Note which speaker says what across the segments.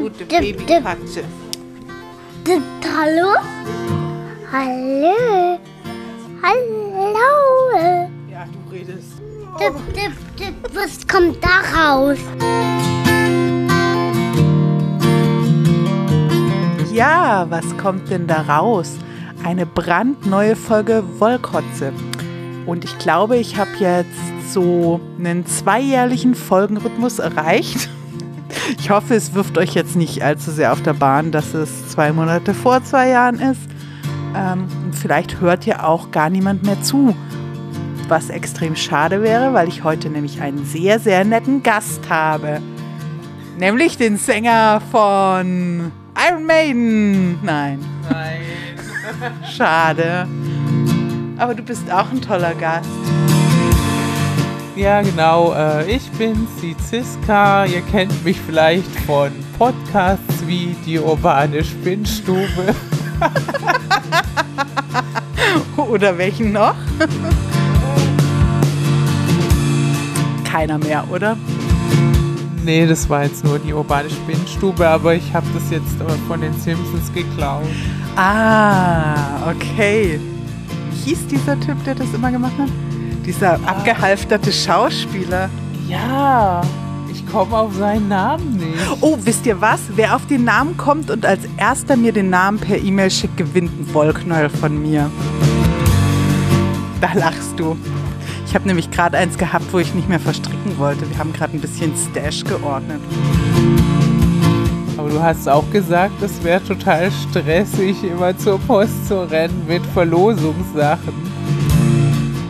Speaker 1: gute Babykatze.
Speaker 2: Hallo? Hallo? Hallo?
Speaker 1: Ja, du redest.
Speaker 2: Dip, dip, dip, was kommt da raus?
Speaker 3: Ja, was kommt denn da raus? Eine brandneue Folge Wollkotze. Und ich glaube, ich habe jetzt so einen zweijährlichen Folgenrhythmus erreicht. Ich hoffe, es wirft euch jetzt nicht allzu sehr auf der Bahn, dass es zwei Monate vor zwei Jahren ist. Ähm, vielleicht hört ja auch gar niemand mehr zu, was extrem schade wäre, weil ich heute nämlich einen sehr, sehr netten Gast habe. Nämlich den Sänger von Iron Maiden. Nein.
Speaker 1: Nein.
Speaker 3: Schade. Aber du bist auch ein toller Gast.
Speaker 1: Ja, genau. Äh, ich bin Ziziska. Ihr kennt mich vielleicht von Podcasts wie die urbane Spinnstube.
Speaker 3: Oder welchen noch? Keiner mehr, oder?
Speaker 1: Nee, das war jetzt nur die urbane Spinnstube, aber ich habe das jetzt äh, von den Simpsons geklaut.
Speaker 3: Ah, okay. Wie hieß dieser Typ, der das immer gemacht hat? Dieser abgehalfterte Schauspieler.
Speaker 1: Ja, ich komme auf seinen Namen nicht.
Speaker 3: Oh, wisst ihr was? Wer auf den Namen kommt und als erster mir den Namen per E-Mail schickt, gewinnt einen Wollknäuel von mir. Da lachst du. Ich habe nämlich gerade eins gehabt, wo ich nicht mehr verstricken wollte. Wir haben gerade ein bisschen Stash geordnet.
Speaker 1: Aber du hast auch gesagt, es wäre total stressig, immer zur Post zu rennen mit Verlosungssachen.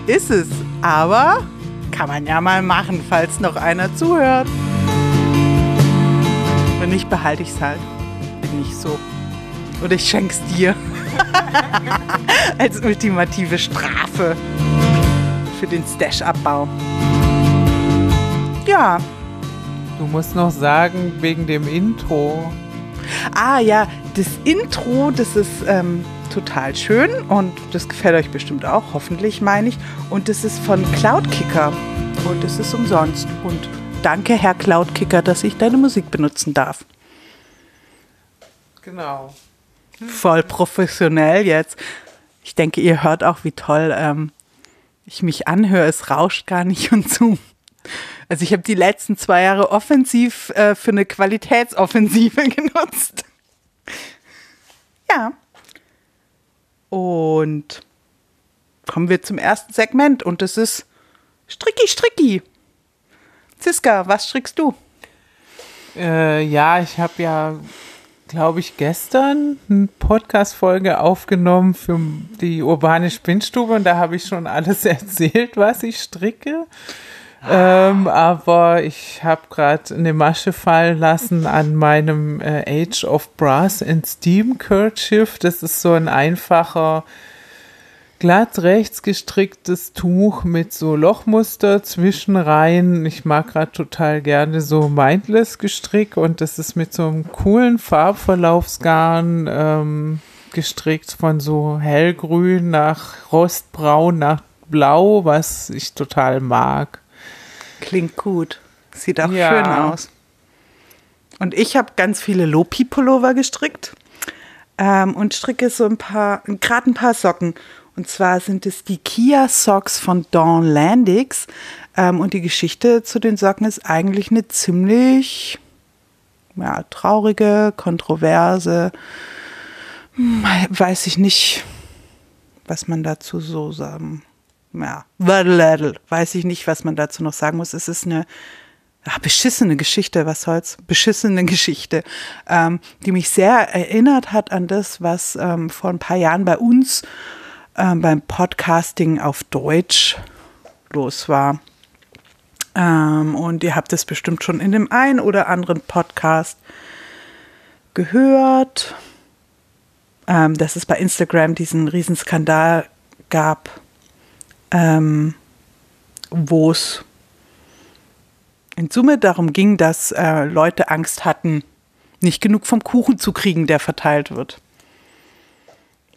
Speaker 3: Ist es, aber kann man ja mal machen, falls noch einer zuhört. Wenn nicht, behalte ich es halt. Bin nicht so. Oder ich schenk's dir. Als ultimative Strafe für den Stash-Abbau. Ja,
Speaker 1: Du musst noch sagen, wegen dem Intro.
Speaker 3: Ah ja, das Intro, das ist ähm, total schön und das gefällt euch bestimmt auch, hoffentlich meine ich. Und das ist von Cloudkicker und das ist umsonst. Und danke, Herr Cloudkicker, dass ich deine Musik benutzen darf.
Speaker 1: Genau.
Speaker 3: Voll professionell jetzt. Ich denke, ihr hört auch, wie toll ähm, ich mich anhöre. Es rauscht gar nicht und so. Also ich habe die letzten zwei Jahre offensiv äh, für eine Qualitätsoffensive genutzt. Ja. Und kommen wir zum ersten Segment und das ist Stricki Stricki. Ziska, was strickst du?
Speaker 1: Äh, ja, ich habe ja, glaube ich, gestern eine Podcast-Folge aufgenommen für die urbane Spinnstube und da habe ich schon alles erzählt, was ich stricke. Ähm, aber ich habe gerade eine Masche fallen lassen an meinem äh, Age of Brass and Steam Kerchief. Das ist so ein einfacher, glatt rechts gestricktes Tuch mit so Lochmuster zwischenreihen. Ich mag gerade total gerne so Mindless gestrickt und das ist mit so einem coolen Farbverlaufsgarn ähm, gestrickt von so hellgrün nach rostbraun nach blau, was ich total mag.
Speaker 3: Klingt gut. Sieht auch
Speaker 1: Ja.
Speaker 3: schön aus. Und ich habe ganz viele Lopi-Pullover gestrickt ähm, und stricke so ein paar, gerade ein paar Socken. Und zwar sind es die Kia Socks von Dawn Landix. Ähm, und die Geschichte zu den Socken ist eigentlich eine ziemlich ja, traurige, kontroverse. Hm, Weiß ich nicht, was man dazu so sagen. Ja, weiß ich nicht, was man dazu noch sagen muss. Es ist eine ja, beschissene Geschichte, was soll's? Beschissene Geschichte, ähm, die mich sehr erinnert hat an das, was ähm, vor ein paar Jahren bei uns ähm, beim Podcasting auf Deutsch los war. Ähm, und ihr habt es bestimmt schon in dem einen oder anderen Podcast gehört, ähm, dass es bei Instagram diesen Riesenskandal gab, ähm, wo es in Summe darum ging, dass äh, Leute Angst hatten, nicht genug vom Kuchen zu kriegen, der verteilt wird.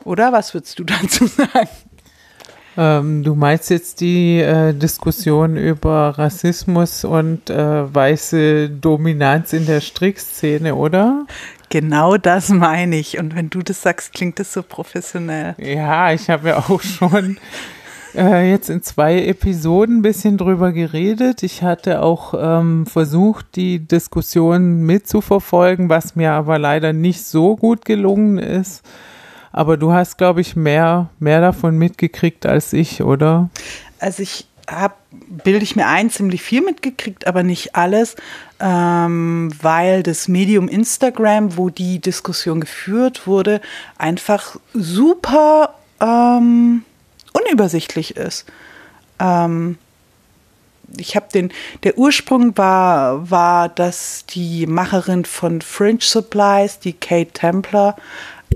Speaker 3: Oder was würdest du dazu sagen?
Speaker 1: Ähm, du meinst jetzt die äh, Diskussion über Rassismus und äh, weiße Dominanz in der Strickszene, oder?
Speaker 3: Genau das meine ich. Und wenn du das sagst, klingt das so professionell.
Speaker 1: Ja, ich habe ja auch schon äh, jetzt in zwei Episoden ein bisschen drüber geredet. Ich hatte auch ähm, versucht, die Diskussion mitzuverfolgen, was mir aber leider nicht so gut gelungen ist. Aber du hast, glaube ich, mehr, mehr davon mitgekriegt als ich, oder?
Speaker 3: Also ich habe, bilde ich mir ein, ziemlich viel mitgekriegt, aber nicht alles, ähm, weil das Medium Instagram, wo die Diskussion geführt wurde, einfach super ähm, unübersichtlich ist. Ähm, ich habe den, der Ursprung war, war, dass die Macherin von Fringe Supplies, die Kate Templer,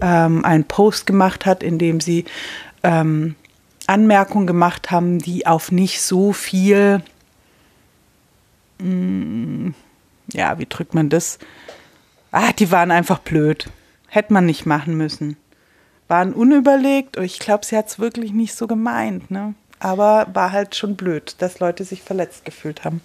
Speaker 3: ähm, einen Post gemacht hat, in dem sie ähm, Anmerkungen gemacht haben, die auf nicht so viel, mh, mm, ja, wie drückt man das? Ah, die waren einfach blöd. Hätte man nicht machen müssen. Waren unüberlegt und ich glaube, sie hat es wirklich nicht so gemeint, ne? Aber war halt schon blöd, dass Leute sich verletzt gefühlt haben.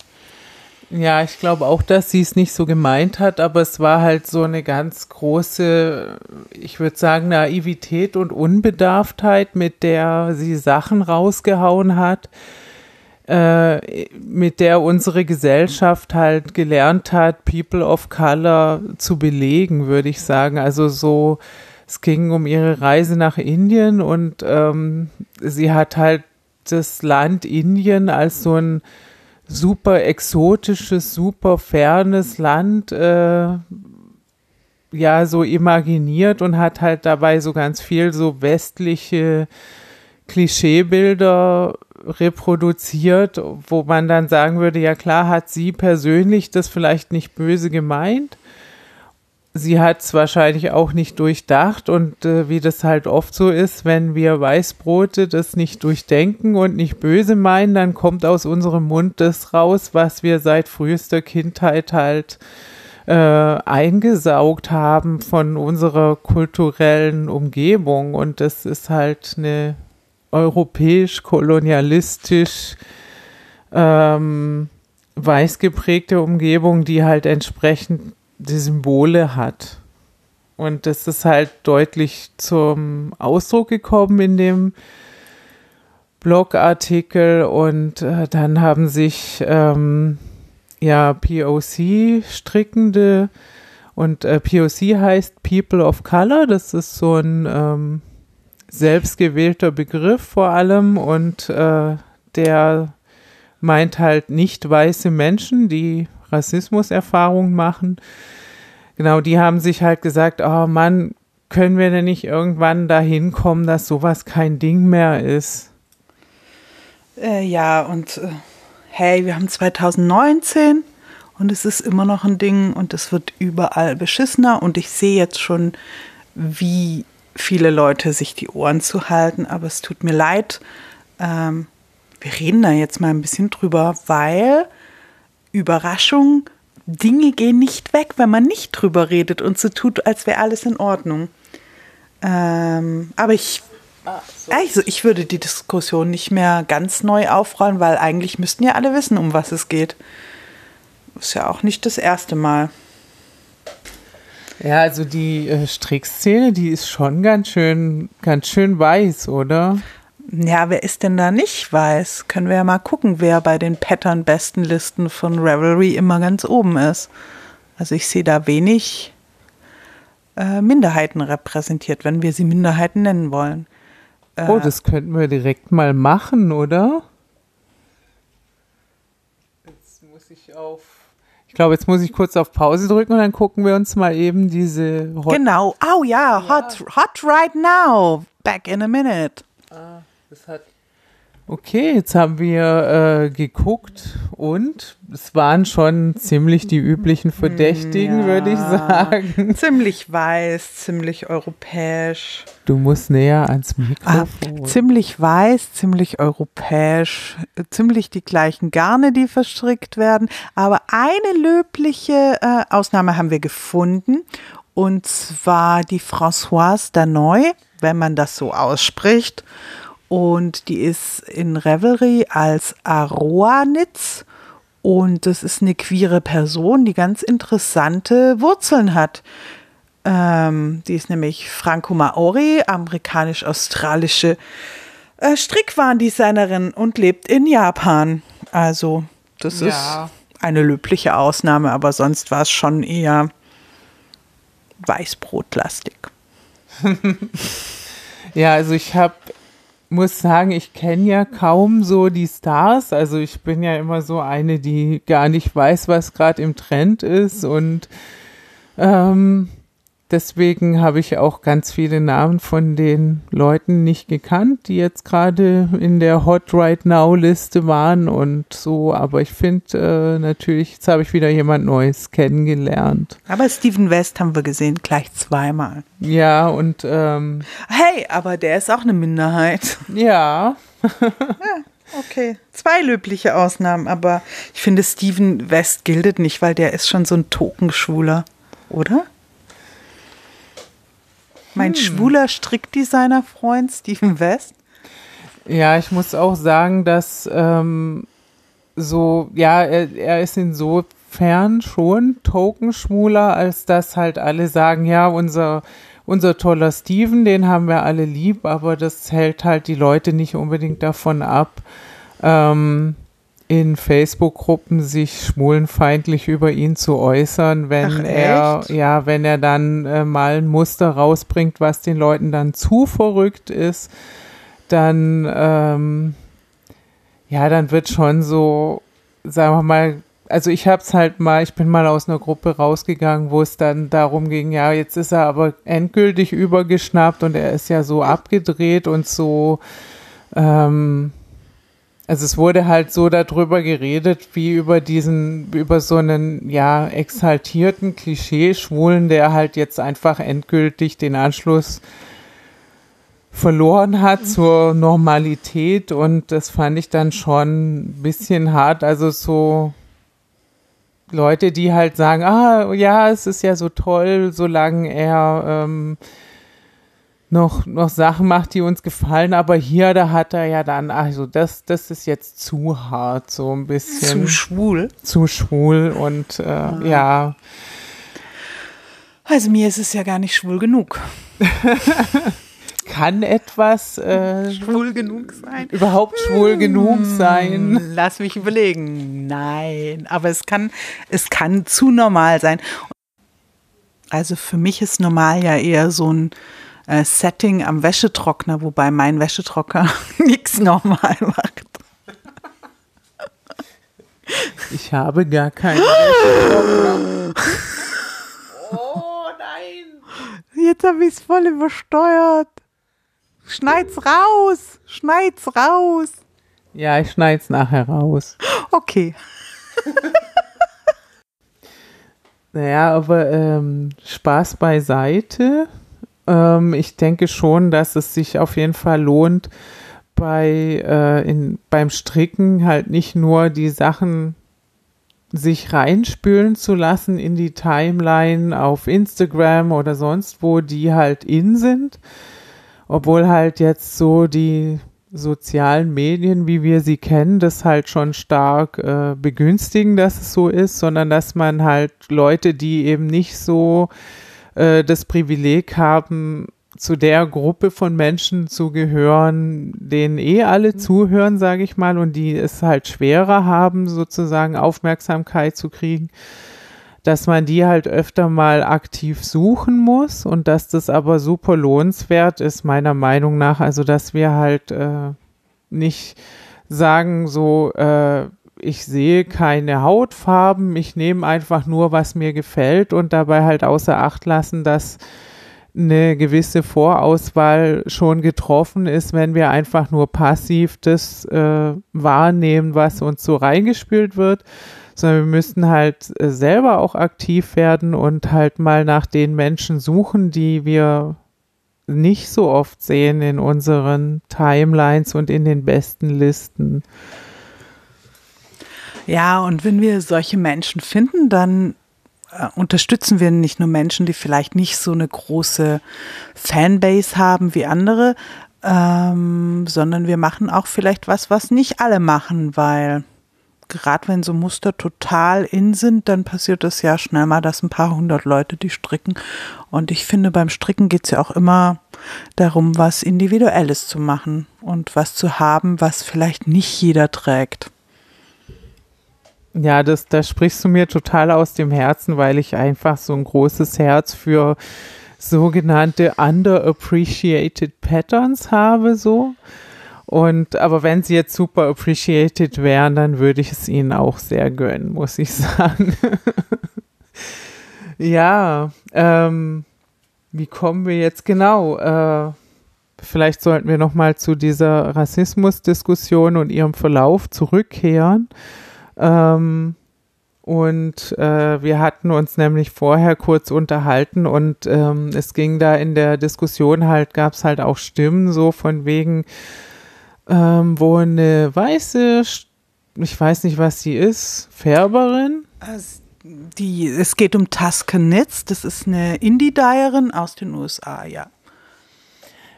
Speaker 1: Ja, ich glaube auch, dass sie es nicht so gemeint hat, aber es war halt so eine ganz große, ich würde sagen, Naivität und Unbedarftheit, mit der sie Sachen rausgehauen hat, äh, mit der unsere Gesellschaft halt gelernt hat, People of Color zu belegen, würde ich sagen. Also so, es ging um ihre Reise nach Indien und ähm, sie hat halt das Land Indien als so ein super exotisches, super fernes Land äh, ja so imaginiert und hat halt dabei so ganz viel so westliche Klischeebilder reproduziert, wo man dann sagen würde, ja klar hat sie persönlich das vielleicht nicht böse gemeint, sie hat es wahrscheinlich auch nicht durchdacht und äh, wie das halt oft so ist, wenn wir Weißbrote das nicht durchdenken und nicht böse meinen, dann kommt aus unserem Mund das raus, was wir seit frühester Kindheit halt äh, eingesaugt haben von unserer kulturellen Umgebung. Und das ist halt eine europäisch-kolonialistisch ähm, weiß geprägte Umgebung, die halt entsprechend die Symbole hat. Und das ist halt deutlich zum Ausdruck gekommen in dem Blogartikel. Und äh, dann haben sich ähm, ja POC-Strickende und äh, POC heißt People of Color, das ist so ein ähm, selbstgewählter Begriff vor allem. Und äh, der meint halt nicht weiße Menschen, die Rassismuserfahrung machen. Genau, die haben sich halt gesagt, oh Mann, können wir denn nicht irgendwann dahin kommen, dass sowas kein Ding mehr ist?
Speaker 3: Äh, ja, und äh, hey, wir haben 2019 und es ist immer noch ein Ding und es wird überall beschissener und ich sehe jetzt schon, wie viele Leute sich die Ohren zu halten, aber es tut mir leid. Ähm, wir reden da jetzt mal ein bisschen drüber, weil Überraschung, Dinge gehen nicht weg, wenn man nicht drüber redet und so tut, als wäre alles in Ordnung. Ähm, aber ich, also ich würde die Diskussion nicht mehr ganz neu aufrollen, weil eigentlich müssten ja alle wissen, um was es geht. Ist ja auch nicht das erste Mal.
Speaker 1: Ja, also die äh, Strickszene, die ist schon ganz schön, ganz schön weiß, oder?
Speaker 3: Ja, wer ist denn da nicht weiß? Können wir ja mal gucken, wer bei den Pattern-Besten-Listen von Revelry immer ganz oben ist. Also ich sehe da wenig äh, Minderheiten repräsentiert, wenn wir sie Minderheiten nennen wollen.
Speaker 1: Äh, oh, das könnten wir direkt mal machen, oder? Jetzt muss ich auf. Ich glaube, jetzt muss ich kurz auf Pause drücken und dann gucken wir uns mal eben diese
Speaker 3: Hot Genau. Oh ja, ja. Hot, hot right now. Back in a minute.
Speaker 1: Ah. Das hat Okay, jetzt haben wir äh, geguckt und es waren schon ziemlich die üblichen Verdächtigen, ja, würde ich sagen.
Speaker 3: Ziemlich weiß, ziemlich europäisch.
Speaker 1: Du musst näher ans Mikrofon.
Speaker 3: Ah, ziemlich weiß, ziemlich europäisch, ziemlich die gleichen Garne, die verstrickt werden. Aber eine löbliche äh, Ausnahme haben wir gefunden und zwar die Françoise Danoy, wenn man das so ausspricht. Und die ist in Revelry als Aroanitz und das ist eine queere Person, die ganz interessante Wurzeln hat. Ähm, die ist nämlich Franco Maori, amerikanisch-australische äh, Strickwarendesignerin und lebt in Japan. Also das
Speaker 1: Ja.
Speaker 3: ist eine löbliche Ausnahme, aber sonst war es schon eher Weißbrotlastig.
Speaker 1: Ja, also ich habe, muss sagen, ich kenne ja kaum so die Stars. Also ich bin ja immer so eine, die gar nicht weiß, was gerade im Trend ist und ähm, deswegen habe ich auch ganz viele Namen von den Leuten nicht gekannt, die jetzt gerade in der Hot Right Now Liste waren und so. Aber ich finde äh, natürlich, jetzt habe ich wieder jemand Neues kennengelernt.
Speaker 3: Aber Steven West haben wir gesehen, gleich zweimal.
Speaker 1: Ja, und ähm,
Speaker 3: Hey, aber der ist auch eine Minderheit.
Speaker 1: ja,
Speaker 3: Okay. Zwei löbliche Ausnahmen, aber ich finde, Steven West giltet nicht, weil der ist schon so ein Tokenschwuler, oder? Mein schwuler Strickdesigner-Freund Steven West.
Speaker 1: Ja, ich muss auch sagen, dass ähm, so, ja, er, er ist insofern schon Tokenschwuler, als dass halt alle sagen, ja, unser, unser toller Steven, den haben wir alle lieb, aber das hält halt die Leute nicht unbedingt davon ab, ähm, in Facebook-Gruppen sich schwulenfeindlich über ihn zu äußern, wenn
Speaker 3: Ach,
Speaker 1: er, ja, wenn er dann äh, mal ein Muster rausbringt, was den Leuten dann zu verrückt ist, dann, ähm, ja, dann wird schon so, sagen wir mal, also ich hab's halt mal, ich bin mal aus einer Gruppe rausgegangen, wo es dann darum ging, ja, jetzt ist er aber endgültig übergeschnappt und er ist ja so abgedreht und so, ähm, also es wurde halt so darüber geredet, wie über diesen, über so einen, ja, exaltierten Klischee-Schwulen, der halt jetzt einfach endgültig den Anschluss verloren hat zur Normalität und das fand ich dann schon ein bisschen hart. Also so Leute, die halt sagen, ah ja, es ist ja so toll, solange er ähm, noch, noch Sachen macht, die uns gefallen, aber hier, da hat er ja dann, also das, das ist jetzt zu hart, so ein bisschen
Speaker 3: Zu schwul.
Speaker 1: zu schwul und äh, ja,
Speaker 3: Also mir ist es ja gar nicht schwul genug.
Speaker 1: kann etwas äh,
Speaker 3: Schwul genug sein?
Speaker 1: überhaupt schwul genug sein?
Speaker 3: Lass mich überlegen. Nein, aber es kann, es kann zu normal sein. Also für mich ist normal ja eher so ein äh, Setting am Wäschetrockner, wobei mein Wäschetrockner nichts normal macht.
Speaker 1: Ich habe gar keine Wäschetrockner. Oh nein!
Speaker 3: Jetzt habe ich es voll übersteuert. Schneid's raus, schneid's raus.
Speaker 1: Ja, ich schneid's nachher raus.
Speaker 3: Okay.
Speaker 1: Naja, aber ähm, Spaß beiseite. Ähm, ich denke schon, dass es sich auf jeden Fall lohnt, bei, äh, in, beim Stricken halt nicht nur die Sachen sich reinspülen zu lassen in die Timeline auf Instagram oder sonst wo, die halt in sind. Obwohl halt jetzt so die sozialen Medien, wie wir sie kennen, das halt schon stark äh, begünstigen, dass es so ist, sondern dass man halt Leute, die eben nicht so äh, das Privileg haben, zu der Gruppe von Menschen zu gehören, denen eh alle zuhören, sage ich mal, und die es halt schwerer haben, sozusagen Aufmerksamkeit zu kriegen, dass man die halt öfter mal aktiv suchen muss und dass das aber super lohnenswert ist, meiner Meinung nach. Also, dass wir halt äh, nicht sagen, so, äh, ich sehe keine Hautfarben, ich nehme einfach nur, was mir gefällt und dabei halt außer Acht lassen, dass eine gewisse Vorauswahl schon getroffen ist, wenn wir einfach nur passiv das äh, wahrnehmen, was uns so reingespült wird, sondern wir müssten halt äh, selber auch aktiv werden und halt mal nach den Menschen suchen, die wir nicht so oft sehen in unseren Timelines und in den besten Listen.
Speaker 3: Ja, und wenn wir solche Menschen finden, dann äh, unterstützen wir nicht nur Menschen, die vielleicht nicht so eine große Fanbase haben wie andere, ähm, sondern wir machen auch vielleicht was, was nicht alle machen, weil gerade wenn so Muster total in sind, dann passiert es ja schnell mal, dass ein paar hundert Leute die stricken. Und ich finde, beim Stricken geht es ja auch immer darum, was Individuelles zu machen und was zu haben, was vielleicht nicht jeder trägt.
Speaker 1: Ja, das, da sprichst du mir total aus dem Herzen, weil ich einfach so ein großes Herz für sogenannte underappreciated Patterns habe, so. Und, aber wenn sie jetzt super appreciated wären, dann würde ich es ihnen auch sehr gönnen, muss ich sagen. ja, ähm, wie kommen wir jetzt genau? Äh, vielleicht sollten wir nochmal zu dieser Rassismusdiskussion und ihrem Verlauf zurückkehren. Ähm, und äh, wir hatten uns nämlich vorher kurz unterhalten und ähm, es ging da in der Diskussion halt, gab es halt auch Stimmen so von wegen, ähm, wo eine weiße, ich weiß nicht, was sie ist, Färberin.
Speaker 3: Also die, es geht um Knits, das ist eine Indie-Dyerin aus den USA, ja.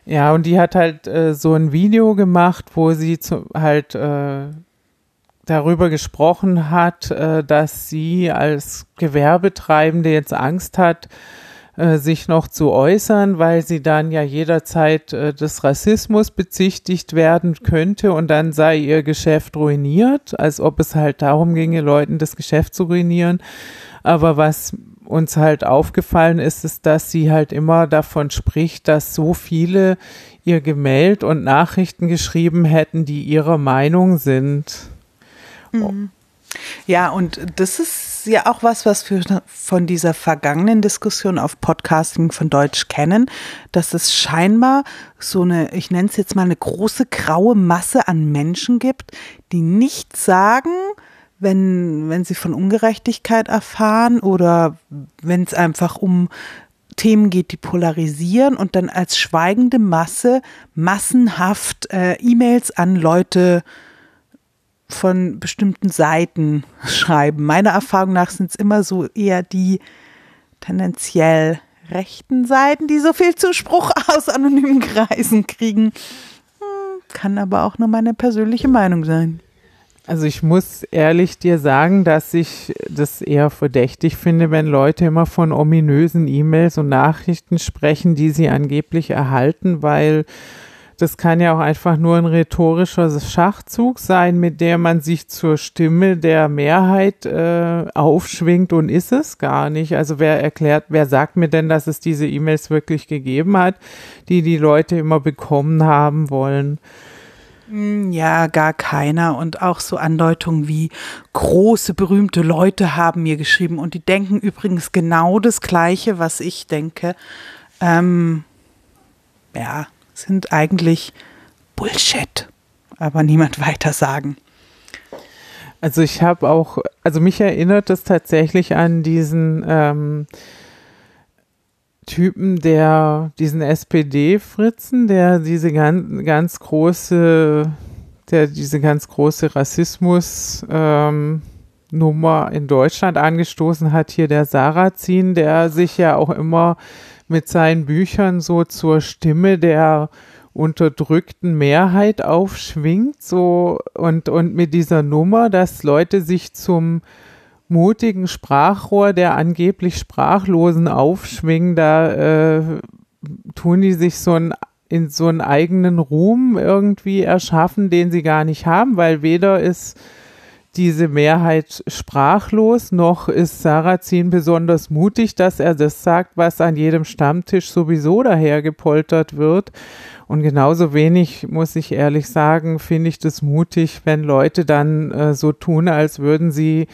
Speaker 1: Ja, und die hat halt äh, so ein Video gemacht, wo sie zu, halt äh, darüber gesprochen hat, äh, dass sie als Gewerbetreibende jetzt Angst hat, äh, sich noch zu äußern, weil sie dann ja jederzeit äh, des Rassismus bezichtigt werden könnte und dann sei ihr Geschäft ruiniert, als ob es halt darum ginge, Leuten das Geschäft zu ruinieren. Aber was uns halt aufgefallen ist, ist, dass sie halt immer davon spricht, dass so viele ihr Gemälde und Nachrichten geschrieben hätten, die ihrer Meinung sind.
Speaker 3: Ja, und das ist ja auch was, was wir von dieser vergangenen Diskussion auf Podcasting von Deutsch kennen, dass es scheinbar so eine, ich nenne es jetzt mal eine große graue Masse an Menschen gibt, die nicht sagen, wenn, wenn sie von Ungerechtigkeit erfahren oder wenn es einfach um Themen geht, die polarisieren und dann als schweigende Masse massenhaft äh, E-Mails an Leute äh, von bestimmten Seiten schreiben. Meiner Erfahrung nach sind es immer so eher die tendenziell rechten Seiten, die so viel Zuspruch aus anonymen Kreisen kriegen. Hm, kann aber auch nur meine persönliche Meinung sein.
Speaker 1: Also ich muss ehrlich dir sagen, dass ich das eher verdächtig finde, wenn Leute immer von ominösen E-Mails und Nachrichten sprechen, die sie angeblich erhalten, weil das kann ja auch einfach nur ein rhetorischer Schachzug sein, mit der man sich zur Stimme der Mehrheit äh, aufschwingt und ist es gar nicht. Also wer erklärt, wer sagt mir denn, dass es diese E-Mails wirklich gegeben hat, die die Leute immer bekommen haben wollen?
Speaker 3: Hm, ja, gar keiner. Und auch so Andeutungen wie große, berühmte Leute haben mir geschrieben und die denken übrigens genau das Gleiche, was ich denke. Ähm, ja, sind eigentlich Bullshit, aber niemand weiter sagen.
Speaker 1: Also ich habe auch, also mich erinnert es tatsächlich an diesen ähm, Typen, der diesen SPD-Fritzen, der diese ganz, ganz große, der diese ganz große Rassismus ähm, Nummer in Deutschland angestoßen hat, hier der Sarrazin, der sich ja auch immer mit seinen Büchern so zur Stimme der unterdrückten Mehrheit aufschwingt, so und, und mit dieser Nummer, dass Leute sich zum mutigen Sprachrohr der angeblich Sprachlosen aufschwingen, da äh, tun die sich so ein in so einen eigenen Ruhm irgendwie erschaffen, den sie gar nicht haben, weil weder ist diese Mehrheit sprachlos, noch ist Sarrazin besonders mutig, dass er das sagt, was an jedem Stammtisch sowieso dahergepoltert wird. Und genauso wenig, muss ich ehrlich sagen, finde ich das mutig, wenn Leute dann äh, so tun, als würden sie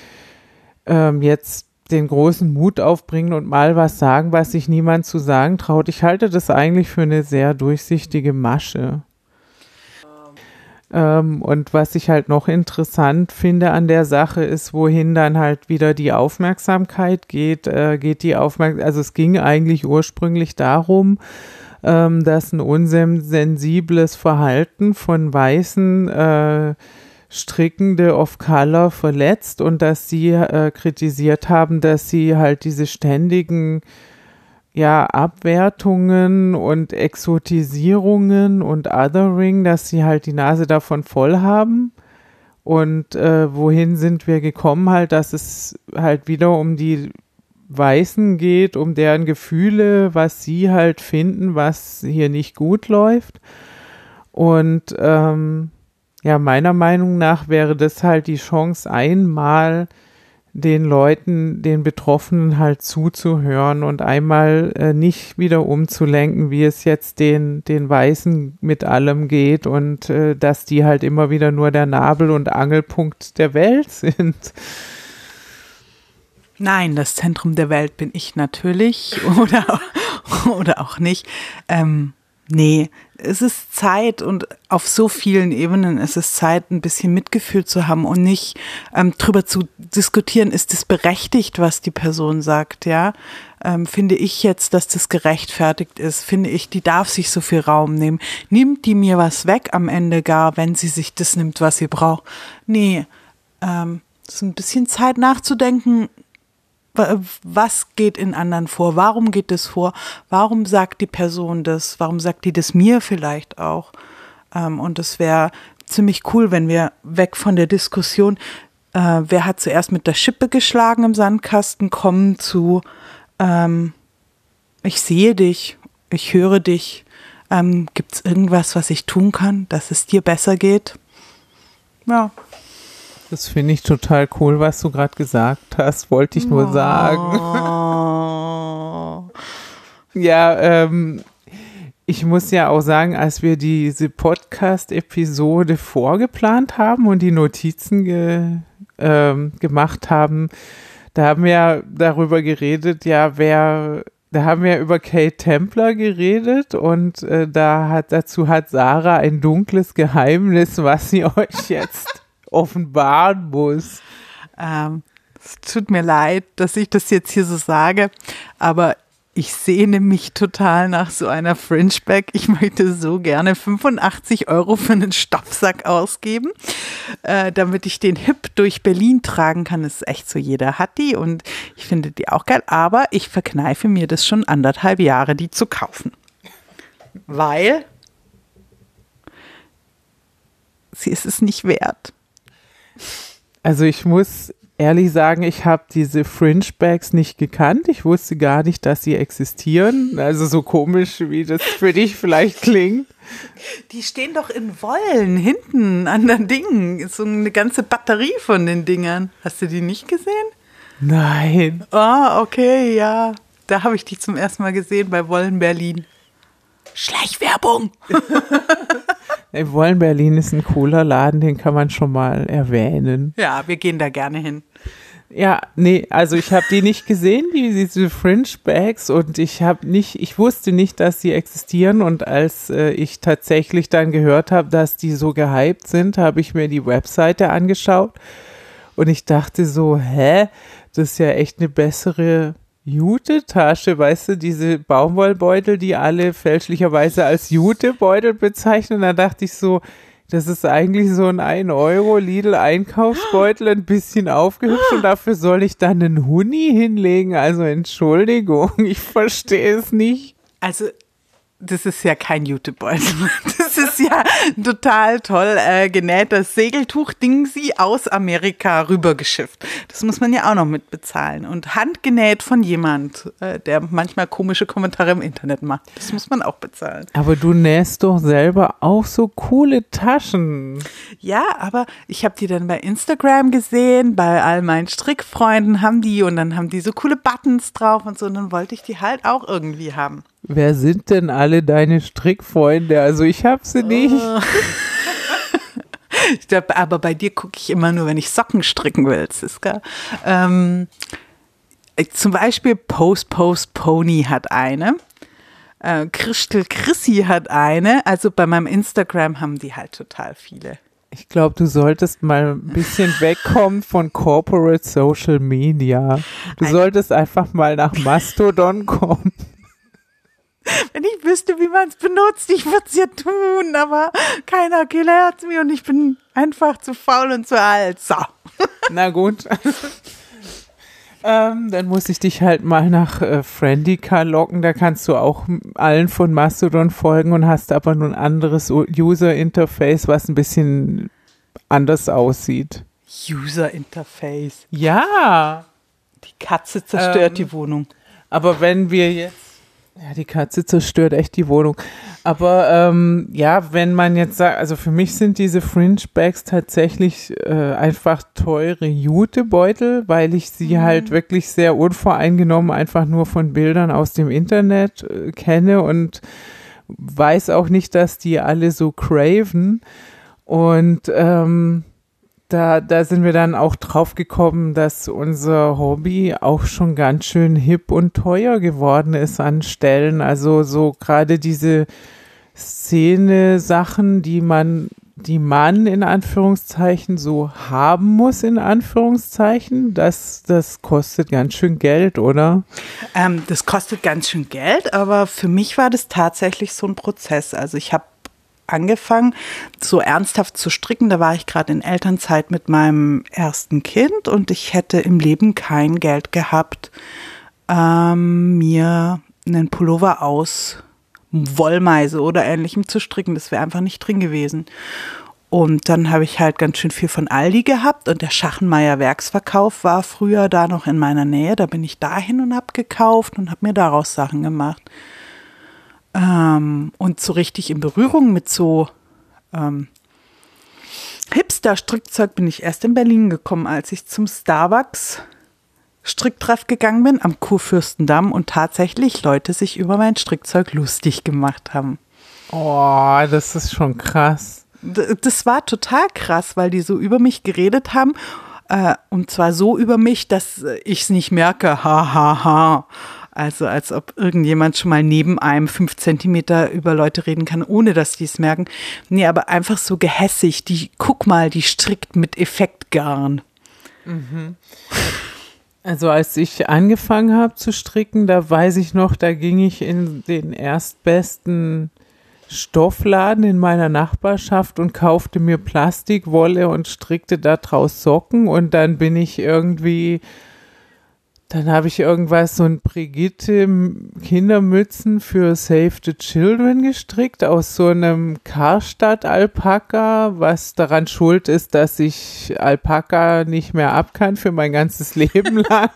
Speaker 1: ähm, jetzt den großen Mut aufbringen und mal was sagen, was sich niemand zu sagen traut. Ich halte das eigentlich für eine sehr durchsichtige Masche. Ähm, und was ich halt noch interessant finde an der Sache ist, wohin dann halt wieder die Aufmerksamkeit geht. Äh, geht die Aufmerksamkeit, also es ging eigentlich ursprünglich darum, ähm, dass ein unsensibles Verhalten von weißen äh, Strickende of Color verletzt und dass sie äh, kritisiert haben, dass sie halt diese ständigen ja, Abwertungen und Exotisierungen und Othering, dass sie halt die Nase davon voll haben. Und äh, wohin sind wir gekommen halt, dass es halt wieder um die Weißen geht, um deren Gefühle, was sie halt finden, was hier nicht gut läuft. Und ähm, ja, meiner Meinung nach wäre das halt die Chance, einmal den Leuten, den Betroffenen halt zuzuhören und einmal äh, nicht wieder umzulenken, wie es jetzt den, den Weißen mit allem geht und äh, dass die halt immer wieder nur der Nabel und Angelpunkt der Welt sind.
Speaker 3: Nein, das Zentrum der Welt bin ich natürlich oder, oder auch nicht. Ähm, nee, es ist Zeit und auf so vielen Ebenen ist es Zeit, ein bisschen Mitgefühl zu haben und nicht ähm, drüber zu diskutieren, ist es berechtigt, was die Person sagt, ja. Ähm, finde ich jetzt, dass das gerechtfertigt ist? Finde ich, die darf sich so viel Raum nehmen? Nimmt die mir was weg am Ende gar, wenn sie sich das nimmt, was sie braucht? Nee, ähm, ist ein bisschen Zeit nachzudenken, was geht in anderen vor? Warum geht es vor? Warum sagt die Person das? Warum sagt die das mir vielleicht auch? Ähm, und es wäre ziemlich cool, wenn wir weg von der Diskussion, äh, wer hat zuerst mit der Schippe geschlagen im Sandkasten, kommen zu, ähm, ich sehe dich, ich höre dich. Ähm, Gibt es irgendwas, was ich tun kann, dass es dir besser geht? Ja,
Speaker 1: das finde ich total cool, was du gerade gesagt hast, wollte ich nur oh. sagen. ja, ähm, ich muss ja auch sagen, als wir diese Podcast-Episode vorgeplant haben und die Notizen ge, ähm, gemacht haben, da haben wir darüber geredet, ja, wer, da haben wir über Kate Templer geredet und äh, da hat, dazu hat Sarah ein dunkles Geheimnis, was sie euch jetzt offenbaren muss.
Speaker 3: Ähm, es tut mir leid, dass ich das jetzt hier so sage, aber ich sehne mich total nach so einer Fringeback. Ich möchte so gerne 85 Euro für einen Stoffsack ausgeben, äh, damit ich den hip durch Berlin tragen kann. Das ist echt so, jeder hat die und ich finde die auch geil, aber ich verkneife mir das schon anderthalb Jahre, die zu kaufen. Weil sie ist es nicht wert.
Speaker 1: Also ich muss ehrlich sagen, ich habe diese Fringe-Bags nicht gekannt. Ich wusste gar nicht, dass sie existieren. Also so komisch, wie das für dich vielleicht klingt.
Speaker 3: Die stehen doch in Wollen hinten an den Dingen. So eine ganze Batterie von den Dingern. Hast du die nicht gesehen?
Speaker 1: Nein.
Speaker 3: Ah, okay, ja. Da habe ich dich zum ersten Mal gesehen bei Wollen Berlin. Schleichwerbung.
Speaker 1: Ey, Wollen Berlin ist ein cooler Laden, den kann man schon mal erwähnen.
Speaker 3: Ja, wir gehen da gerne hin.
Speaker 1: Ja, nee, also ich habe die nicht gesehen, die, diese Fringe Bags und ich habe nicht, ich wusste nicht, dass sie existieren und als äh, ich tatsächlich dann gehört habe, dass die so gehypt sind, habe ich mir die Webseite angeschaut und ich dachte so, hä, das ist ja echt eine bessere Jute-Tasche, weißt du, diese Baumwollbeutel, die alle fälschlicherweise als Jute-Beutel bezeichnen. Da dachte ich so, das ist eigentlich so ein 1 Euro Lidl Einkaufsbeutel, ein bisschen aufgehübscht und dafür soll ich dann einen Huni hinlegen. Also Entschuldigung, ich verstehe es nicht.
Speaker 3: Also das ist ja kein Jutebeutel. Das ist ja total toll äh, genähtes Segeltuch-Ding sie aus Amerika rübergeschifft. Das muss man ja auch noch mitbezahlen. Und handgenäht von jemand, äh, der manchmal komische Kommentare im Internet macht. Das muss man auch bezahlen.
Speaker 1: Aber du nähst doch selber auch so coole Taschen.
Speaker 3: Ja, aber ich habe die dann bei Instagram gesehen, bei all meinen Strickfreunden haben die und dann haben die so coole Buttons drauf und so. Und dann wollte ich die halt auch irgendwie haben.
Speaker 1: Wer sind denn alle deine Strickfreunde? Also ich hab sie nicht. Oh.
Speaker 3: ich glaub, aber bei dir gucke ich immer nur, wenn ich Socken stricken will, Siska. Ähm, zum Beispiel Post Post Pony hat eine. Äh, Christel Chrissy hat eine. Also bei meinem Instagram haben die halt total viele.
Speaker 1: Ich glaube, du solltest mal ein bisschen wegkommen von Corporate Social Media. Du solltest einfach mal nach Mastodon kommen.
Speaker 3: Wenn ich wüsste, wie man es benutzt, ich würde es ja tun, aber keiner gelehrt mir und ich bin einfach zu faul und zu alt. So.
Speaker 1: Na gut. Ähm, dann muss ich dich halt mal nach äh, Friendica locken. Da kannst du auch allen von Mastodon folgen und hast aber nur ein anderes User-Interface, was ein bisschen anders aussieht.
Speaker 3: User Interface.
Speaker 1: Ja.
Speaker 3: Die Katze zerstört
Speaker 1: Ähm,
Speaker 3: die Wohnung.
Speaker 1: Aber wenn wir jetzt. Ja, die Katze zerstört echt die Wohnung. Aber ähm, ja, wenn man jetzt sagt, also für mich sind diese Fringe-Bags tatsächlich äh, einfach teure Jutebeutel, weil ich sie halt wirklich sehr unvoreingenommen einfach nur von Bildern aus dem Internet äh, kenne und weiß auch nicht, dass die alle so craven. Und ähm, da, da sind wir dann auch drauf gekommen, dass unser Hobby auch schon ganz schön hip und teuer geworden ist an Stellen. Also so gerade diese Szene-Sachen, die man, die man in Anführungszeichen so haben muss, in Anführungszeichen, das, das kostet ganz schön Geld, oder?
Speaker 3: Ähm, das kostet ganz schön Geld, aber für mich war das tatsächlich so ein Prozess. Also ich habe angefangen, so ernsthaft zu stricken. Da war ich gerade in Elternzeit mit meinem ersten Kind und ich hätte im Leben kein Geld gehabt, ähm, mir einen Pullover aus Wollmeise oder ähnlichem zu stricken. Das wäre einfach nicht drin gewesen. Und dann habe ich halt ganz schön viel von Aldi gehabt und der Schachenmeier Werksverkauf war früher da noch in meiner Nähe. Da bin ich dahin und habe gekauft und habe mir daraus Sachen gemacht. Ähm, und so richtig in Berührung mit so ähm, Hipster-Strickzeug bin ich erst in Berlin gekommen, als ich zum Starbucks Stricktreff gegangen bin am Kurfürstendamm und tatsächlich Leute sich über mein Strickzeug lustig gemacht haben.
Speaker 1: Oh, das ist schon krass.
Speaker 3: D- Das war total krass, weil die so über mich geredet haben. Äh, und zwar so über mich, dass ich es nicht merke. Ha, ha, ha. Also als ob irgendjemand schon mal neben einem fünf Zentimeter über Leute reden kann, ohne dass die es merken. Nee, aber einfach so gehässig. Die, guck mal, die strickt mit Effektgarn.
Speaker 1: Also als ich angefangen habe zu stricken, da weiß ich noch, da ging ich in den erstbesten Stoffladen in meiner Nachbarschaft und kaufte mir Plastikwolle und strickte daraus Socken und dann bin ich irgendwie, dann habe ich irgendwas, so ein Brigitte Kindermützen für Save the Children gestrickt aus so einem Karstadt-Alpaka, was daran schuld ist, dass ich Alpaka nicht mehr ab kann für mein ganzes Leben lang.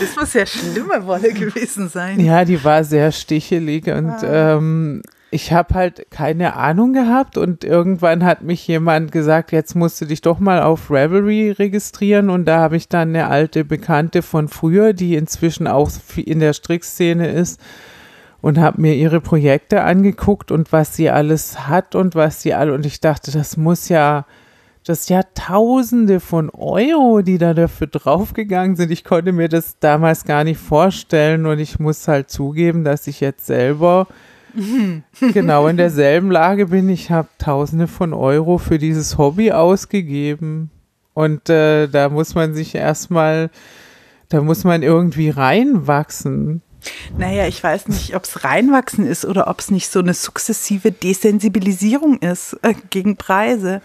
Speaker 3: Das muss ja schlimme Wolle gewesen sein.
Speaker 1: Ja, die war sehr stichelig und ähm, ich habe halt keine Ahnung gehabt und irgendwann hat mich jemand gesagt, jetzt musst du dich doch mal auf Ravelry registrieren und da habe ich dann eine alte Bekannte von früher, die inzwischen auch in der Strickszene ist und habe mir ihre Projekte angeguckt und was sie alles hat und was sie alle und ich dachte, das muss ja das ist ja Tausende von Euro, die da dafür draufgegangen sind. Ich konnte mir das damals gar nicht vorstellen und ich muss halt zugeben, dass ich jetzt selber genau in derselben Lage bin. Ich habe Tausende von Euro für dieses Hobby ausgegeben und äh, da muss man sich erstmal, da muss man irgendwie reinwachsen.
Speaker 3: Naja, ich weiß nicht, ob es reinwachsen ist oder ob es nicht so eine sukzessive Desensibilisierung ist äh, gegen Preise.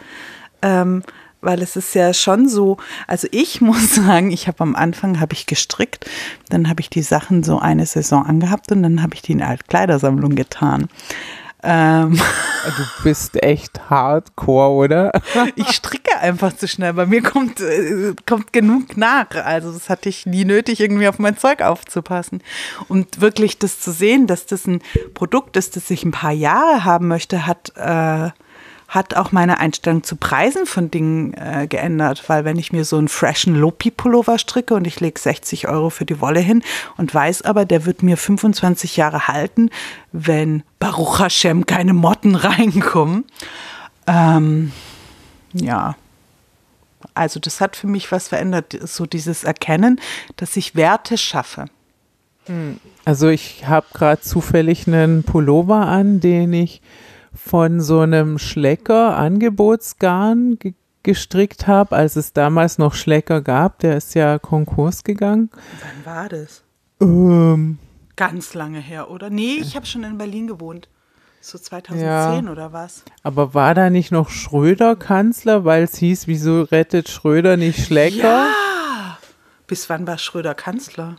Speaker 3: Ähm, weil es ist ja schon so, also ich muss sagen, ich habe am Anfang habe ich gestrickt, dann habe ich die Sachen so eine Saison angehabt und dann habe ich die in Altkleidersammlung getan. Ähm,
Speaker 1: Du bist echt hardcore, oder?
Speaker 3: ich stricke einfach zu schnell. Bei mir kommt, äh, kommt genug nach. Also das hatte ich nie nötig, irgendwie auf mein Zeug aufzupassen. Und wirklich das zu sehen, dass das ein Produkt ist, das ich ein paar Jahre haben möchte, hat, äh, hat auch meine Einstellung zu Preisen von Dingen äh, geändert. Weil wenn ich mir so einen freshen Lopi-Pullover stricke und ich lege 60 Euro für die Wolle hin und weiß aber, der wird mir 25 Jahre halten, wenn Baruch Hashem keine Motten reinkommen. Ähm, ja. Also das hat für mich was verändert, so dieses Erkennen, dass ich Werte schaffe.
Speaker 1: Also ich habe gerade zufällig einen Pullover an, den ich von so einem Schlecker Angebotsgarn ge gestrickt habe, als es damals noch Schlecker gab. Der ist ja Konkurs gegangen.
Speaker 3: Wann war das?
Speaker 1: Ähm,
Speaker 3: Ganz lange her, oder? Nee, ich habe schon in Berlin gewohnt. So 2010 oder was?
Speaker 1: aber war da nicht noch Schröder Kanzler, weil es hieß, wieso rettet Schröder nicht Schlecker?
Speaker 3: Ja! Bis wann war Schröder Kanzler?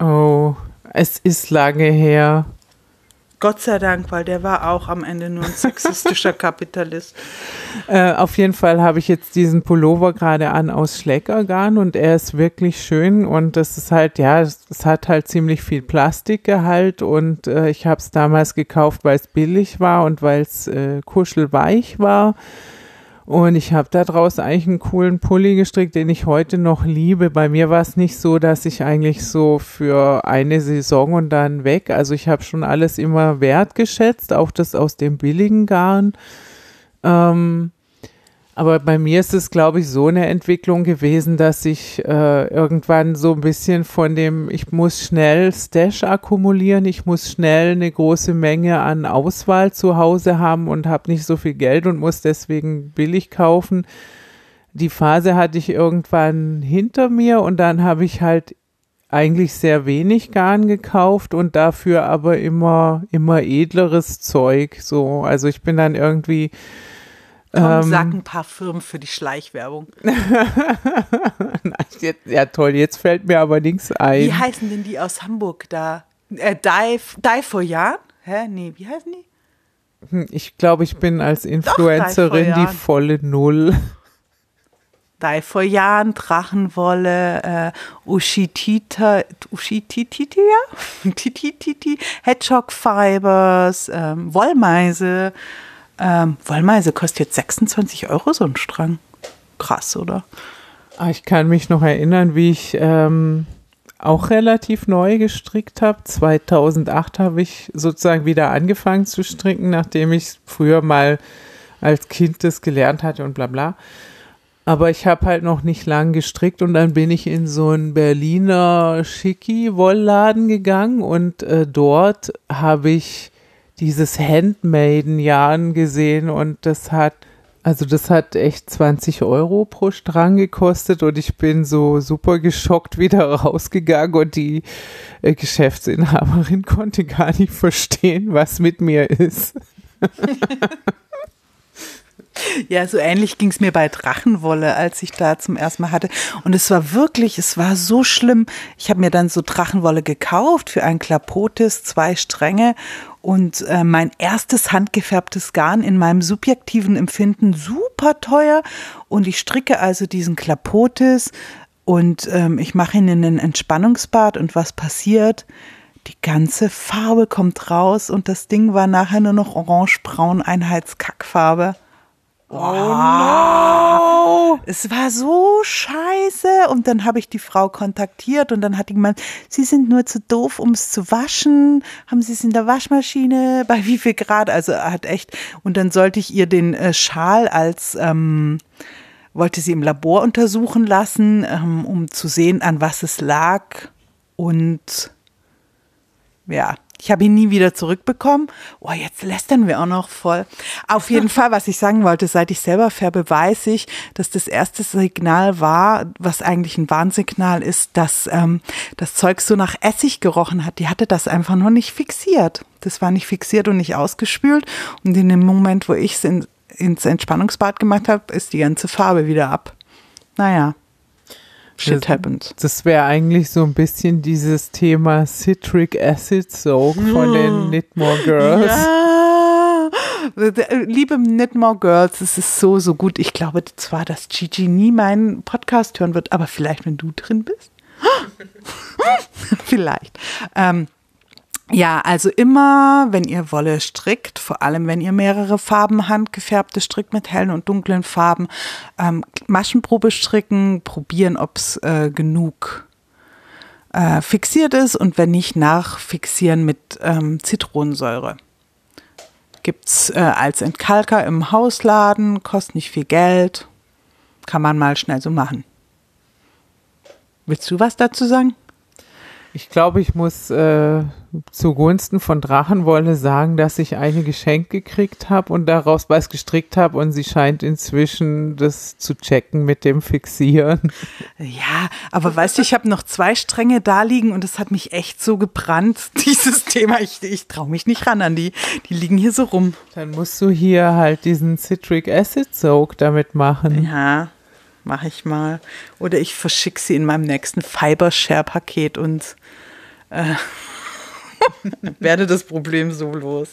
Speaker 1: Oh, es ist lange her.
Speaker 3: Gott sei Dank, weil der war auch am Ende nur ein sexistischer Kapitalist.
Speaker 1: Äh, auf jeden Fall habe ich jetzt diesen Pullover gerade an aus Schleckergarn und er ist wirklich schön und das ist halt, ja, es, es hat halt ziemlich viel Plastikgehalt und äh, ich habe es damals gekauft, weil es billig war und weil es äh, kuschelweich war. Und ich habe daraus eigentlich einen coolen Pulli gestrickt, den ich heute noch liebe. Bei mir war es nicht so, dass ich eigentlich so für eine Saison und dann weg. Also ich habe schon alles immer wertgeschätzt, auch das aus dem billigen Garn. Ähm, aber bei mir ist es, glaube ich, so eine Entwicklung gewesen, dass ich äh, irgendwann so ein bisschen von dem, ich muss schnell Stash akkumulieren, ich muss schnell eine große Menge an Auswahl zu Hause haben und habe nicht so viel Geld und muss deswegen billig kaufen. Die Phase hatte ich irgendwann hinter mir und dann habe ich halt eigentlich sehr wenig Garn gekauft und dafür aber immer, immer edleres Zeug. So, also ich bin dann irgendwie
Speaker 3: Komm,
Speaker 1: Ähm.
Speaker 3: sag ein paar Firmen für die Schleichwerbung.
Speaker 1: Ja, toll, jetzt fällt mir aber nichts ein.
Speaker 3: Wie heißen denn die aus Hamburg da? Äh, Die, Die for Jan? Hä? Nee, wie heißen die?
Speaker 1: Ich glaube, ich bin als Influencerin
Speaker 3: drei
Speaker 1: die
Speaker 3: Jahren.
Speaker 1: volle Null.
Speaker 3: Die for Jan, Drachenwolle, äh, Ushitita, Ushitititia? Titititi, Hedgehog Fibers, ähm, Wollmeise. Ähm, Wollmeise kostet jetzt 26 Euro so ein Strang. Krass, oder?
Speaker 1: Ah, Ich kann mich noch erinnern, wie ich ähm, auch relativ neu gestrickt habe. 2008 habe ich sozusagen wieder angefangen zu stricken, nachdem ich früher mal als Kind das gelernt hatte und bla bla. Aber ich habe halt noch nicht lang gestrickt und dann bin ich in so einen Berliner Schicki-Wollladen gegangen und äh, dort habe ich dieses Handmaiden-Jahren gesehen und das hat, also das hat echt 20 Euro pro Strang gekostet und ich bin so super geschockt wieder rausgegangen und die äh, Geschäftsinhaberin konnte gar nicht verstehen, was mit mir ist.
Speaker 3: Ja, so ähnlich ging es mir bei Drachenwolle, als ich da zum ersten Mal hatte. Und es war wirklich, es war so schlimm. Ich habe mir dann so Drachenwolle gekauft für ein Klapotis, zwei Stränge und äh, mein erstes handgefärbtes Garn in meinem subjektiven Empfinden super teuer. Und ich stricke also diesen Klapotis und ähm, ich mache ihn in ein Entspannungsbad und was passiert? Die ganze Farbe kommt raus und das Ding war nachher nur noch orange-braun Einheitskackfarbe. Oh, Es war so scheiße. Und dann habe ich die Frau kontaktiert und dann hat die gemeint, Sie sind nur zu doof, um es zu waschen. Haben Sie es in der Waschmaschine? Bei wie viel Grad? Also hat echt. Und dann sollte ich ihr den äh, Schal als, ähm, wollte sie im Labor untersuchen lassen, ähm, um zu sehen, an was es lag. Und ja, ich habe ihn nie wieder zurückbekommen. Oh, jetzt lästern wir auch noch voll. Auf jeden Fall, was ich sagen wollte, seit ich selber färbe, weiß ich, dass das erste Signal war, was eigentlich ein Warnsignal ist, dass ähm, das Zeug so nach Essig gerochen hat. Die hatte das einfach noch nicht fixiert. Das war nicht fixiert und nicht ausgespült. Und in dem Moment, wo ich es in, ins Entspannungsbad gemacht habe, ist die ganze Farbe wieder ab. Naja, shit
Speaker 1: Das-
Speaker 3: happens.
Speaker 1: Das wäre eigentlich so ein bisschen dieses Thema Citric Acid Soak von den Knitmore Girls.
Speaker 3: Ja. Liebe Knitmore Girls, es ist so, so gut. Ich glaube zwar, dass Gigi nie meinen Podcast hören wird, aber vielleicht, wenn du drin bist. vielleicht. Ähm, ja, also immer, wenn ihr Wolle strickt, vor allem wenn ihr mehrere Farben handgefärbte strickt mit hellen und dunklen Farben, ähm, Maschenprobe stricken, probieren, ob es äh, genug äh, fixiert ist und wenn nicht, nachfixieren mit ähm, Zitronensäure. Gibt's äh, als Entkalker im Hausladen, kostet nicht viel Geld, kann man mal schnell so machen. Willst du was dazu sagen?
Speaker 1: Ich glaube, ich muss äh, zugunsten von Drachenwolle sagen, dass ich eine geschenkt gekriegt habe und daraus was gestrickt habe und sie scheint inzwischen das zu checken mit dem Fixieren.
Speaker 3: Ja, aber weißt du, ich habe noch zwei Stränge da liegen und es hat mich echt so gebrannt, dieses Thema. Ich, ich traue mich nicht ran an die. Die liegen hier so rum.
Speaker 1: Dann musst du hier halt diesen Citric Acid Soak damit machen.
Speaker 3: Ja, mache ich mal. Oder ich verschicke sie in meinem nächsten Fiber-Share-Paket und äh, werde das Problem so los.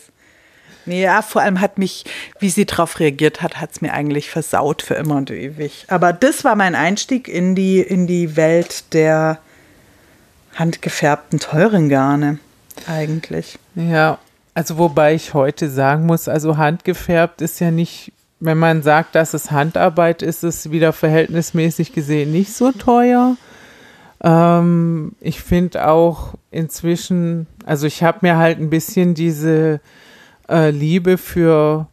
Speaker 3: Nee, ja, vor allem hat mich, wie sie darauf reagiert hat, hat es mir eigentlich versaut für immer und ewig. Aber das war mein Einstieg in die, in die Welt der handgefärbten teuren Garne eigentlich.
Speaker 1: Ja, also wobei ich heute sagen muss, also handgefärbt ist ja nicht, wenn man sagt, dass es Handarbeit ist, ist es wieder verhältnismäßig gesehen nicht so teuer. Ähm, ich finde auch inzwischen, also ich habe mir halt ein bisschen diese äh, Liebe für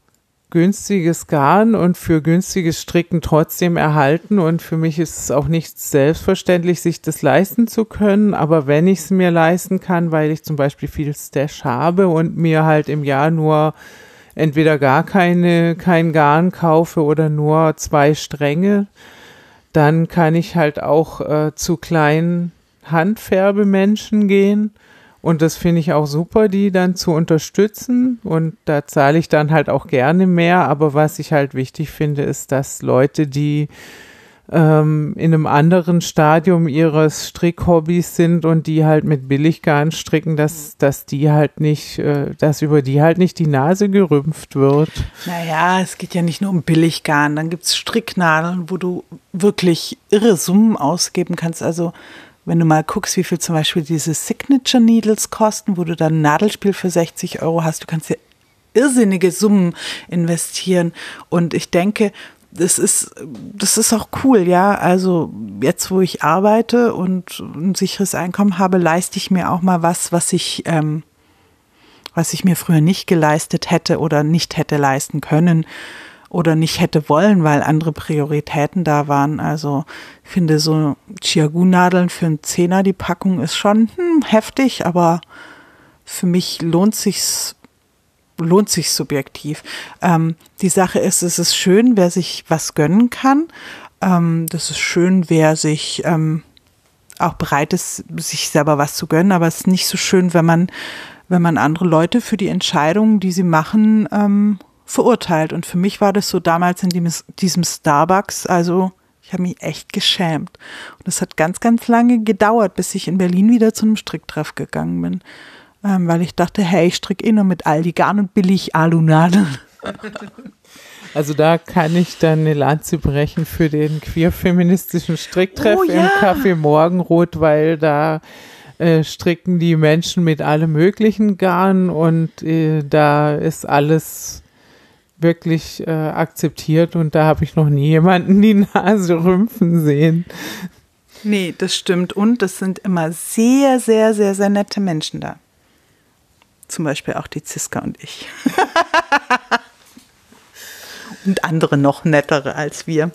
Speaker 1: günstiges Garn und für günstiges Stricken trotzdem erhalten. Und für mich ist es auch nicht selbstverständlich, sich das leisten zu können. Aber wenn ich es mir leisten kann, weil ich zum Beispiel viel Stash habe und mir halt im Jahr nur entweder gar keine, kein Garn kaufe oder nur zwei Stränge, dann kann ich halt auch äh, zu kleinen Handfärbemenschen gehen und das finde ich auch super, die dann zu unterstützen. Und da zahle ich dann halt auch gerne mehr. Aber was ich halt wichtig finde, ist, dass Leute, die ähm, in einem anderen Stadium ihres Strickhobbys sind und die halt mit Billiggarn stricken, dass, dass die halt nicht, äh, dass über die halt nicht die Nase gerümpft wird.
Speaker 3: Naja, es geht ja nicht nur um Billiggarn. Dann gibt es Stricknadeln, wo du wirklich irre Summen ausgeben kannst. Also wenn du mal guckst, wie viel zum Beispiel diese Signature Needles kosten, wo du dann ein Nadelspiel für 60 Euro hast, du kannst ja irrsinnige Summen investieren. Und ich denke, das ist, das ist auch cool, ja. Also jetzt, wo ich arbeite und ein sicheres Einkommen habe, leiste ich mir auch mal was, was ich, ähm, was ich mir früher nicht geleistet hätte oder nicht hätte leisten können oder nicht hätte wollen, weil andere Prioritäten da waren. Also ich finde so Chiagu-Nadeln für einen Zehner die Packung ist schon hm, heftig, aber für mich lohnt sich's lohnt sich subjektiv. Ähm, die Sache ist, es ist schön, wer sich was gönnen kann. Ähm, das ist schön, wer sich ähm, auch bereit ist, sich selber was zu gönnen, aber es ist nicht so schön, wenn man, wenn man andere Leute für die Entscheidungen, die sie machen, ähm, verurteilt. Und für mich war das so damals in diesem Starbucks, also ich habe mich echt geschämt. Und es hat ganz, ganz lange gedauert, bis ich in Berlin wieder zu einem Stricktreff gegangen bin. Ähm, weil ich dachte, hey, ich stricke eh nur mit Aldi Garn und billig Alunadeln.
Speaker 1: Also da kann ich dann eine Lanze brechen für den queer-feministischen Stricktreff oh, ja. im Café Morgenrot, weil da äh, stricken die Menschen mit allem möglichen Garn und äh, da ist alles wirklich äh, akzeptiert und da habe ich noch nie jemanden die Nase rümpfen sehen.
Speaker 3: Nee, das stimmt. Und es sind immer sehr, sehr, sehr, sehr nette Menschen da. Zum Beispiel auch die Ziska und ich. und andere noch nettere als wir.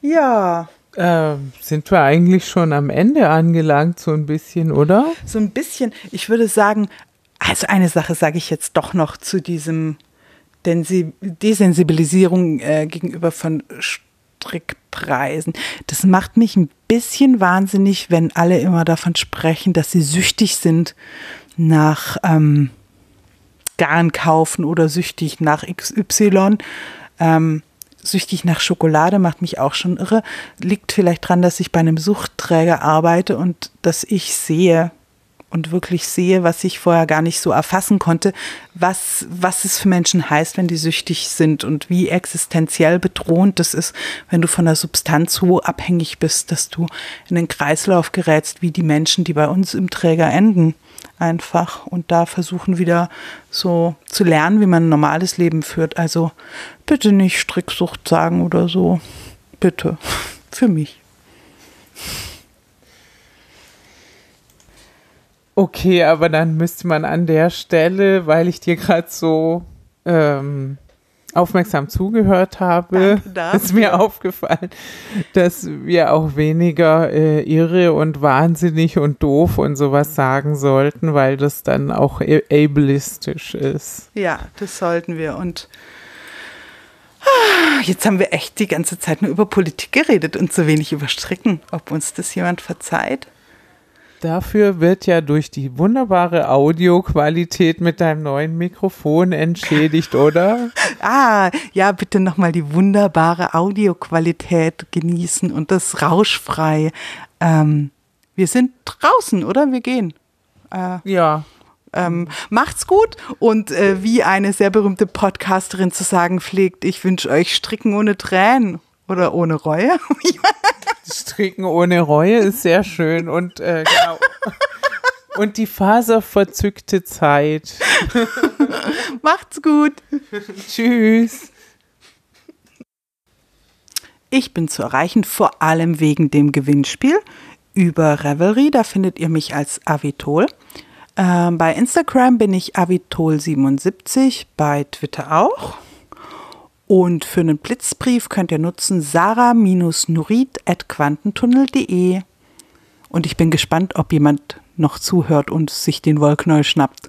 Speaker 3: Ja.
Speaker 1: Äh, sind wir eigentlich schon am Ende angelangt, so ein bisschen, oder?
Speaker 3: So ein bisschen. Ich würde sagen, also eine Sache sage ich jetzt doch noch zu diesem denn sie Desensibilisierung äh, gegenüber von Strickpreisen. Das macht mich ein bisschen wahnsinnig, wenn alle immer davon sprechen, dass sie süchtig sind nach ähm, Garn kaufen oder süchtig nach XY. Ähm, süchtig nach Schokolade macht mich auch schon irre. Liegt vielleicht daran, dass ich bei einem Suchtträger arbeite und dass ich sehe, und wirklich sehe, was ich vorher gar nicht so erfassen konnte, was, was es für Menschen heißt, wenn die süchtig sind und wie existenziell bedrohend das ist, wenn du von der Substanz so abhängig bist, dass du in den Kreislauf gerätst, wie die Menschen, die bei uns im Träger enden, einfach und da versuchen wieder so zu lernen, wie man ein normales Leben führt. Also bitte nicht Stricksucht sagen oder so. Bitte. Für mich.
Speaker 1: Okay, aber dann müsste man an der Stelle, weil ich dir gerade so ähm, aufmerksam zugehört habe, ist mir aufgefallen, dass wir auch weniger äh, irre und wahnsinnig und doof und sowas sagen sollten, weil das dann auch ableistisch ist.
Speaker 3: Ja, das sollten wir. Und ah, jetzt haben wir echt die ganze Zeit nur über Politik geredet und so wenig über Stricken. Ob uns das jemand verzeiht?
Speaker 1: Dafür wird ja durch die wunderbare Audioqualität mit deinem neuen Mikrofon entschädigt, oder?
Speaker 3: Ah, ja, bitte nochmal die wunderbare Audioqualität genießen und das rauschfrei. Ähm, wir sind draußen, oder? Wir gehen.
Speaker 1: Ja.
Speaker 3: Ähm, macht's gut und äh, wie eine sehr berühmte Podcasterin zu sagen pflegt, ich wünsche euch Stricken ohne Tränen oder ohne Reue.
Speaker 1: Stricken ohne Reue ist sehr schön und äh, genau. Und die faserverzückte Zeit.
Speaker 3: Macht's gut.
Speaker 1: Tschüss.
Speaker 3: Ich bin zu erreichen, vor allem wegen dem Gewinnspiel über Revelry. Da findet ihr mich als Avitol. Ähm, bei Instagram bin ich Avitol77, bei Twitter auch. Und für einen Blitzbrief könnt ihr nutzen sarah-nurit.quantentunnel.de. Und ich bin gespannt, ob jemand noch zuhört und sich den Wollknäuel schnappt.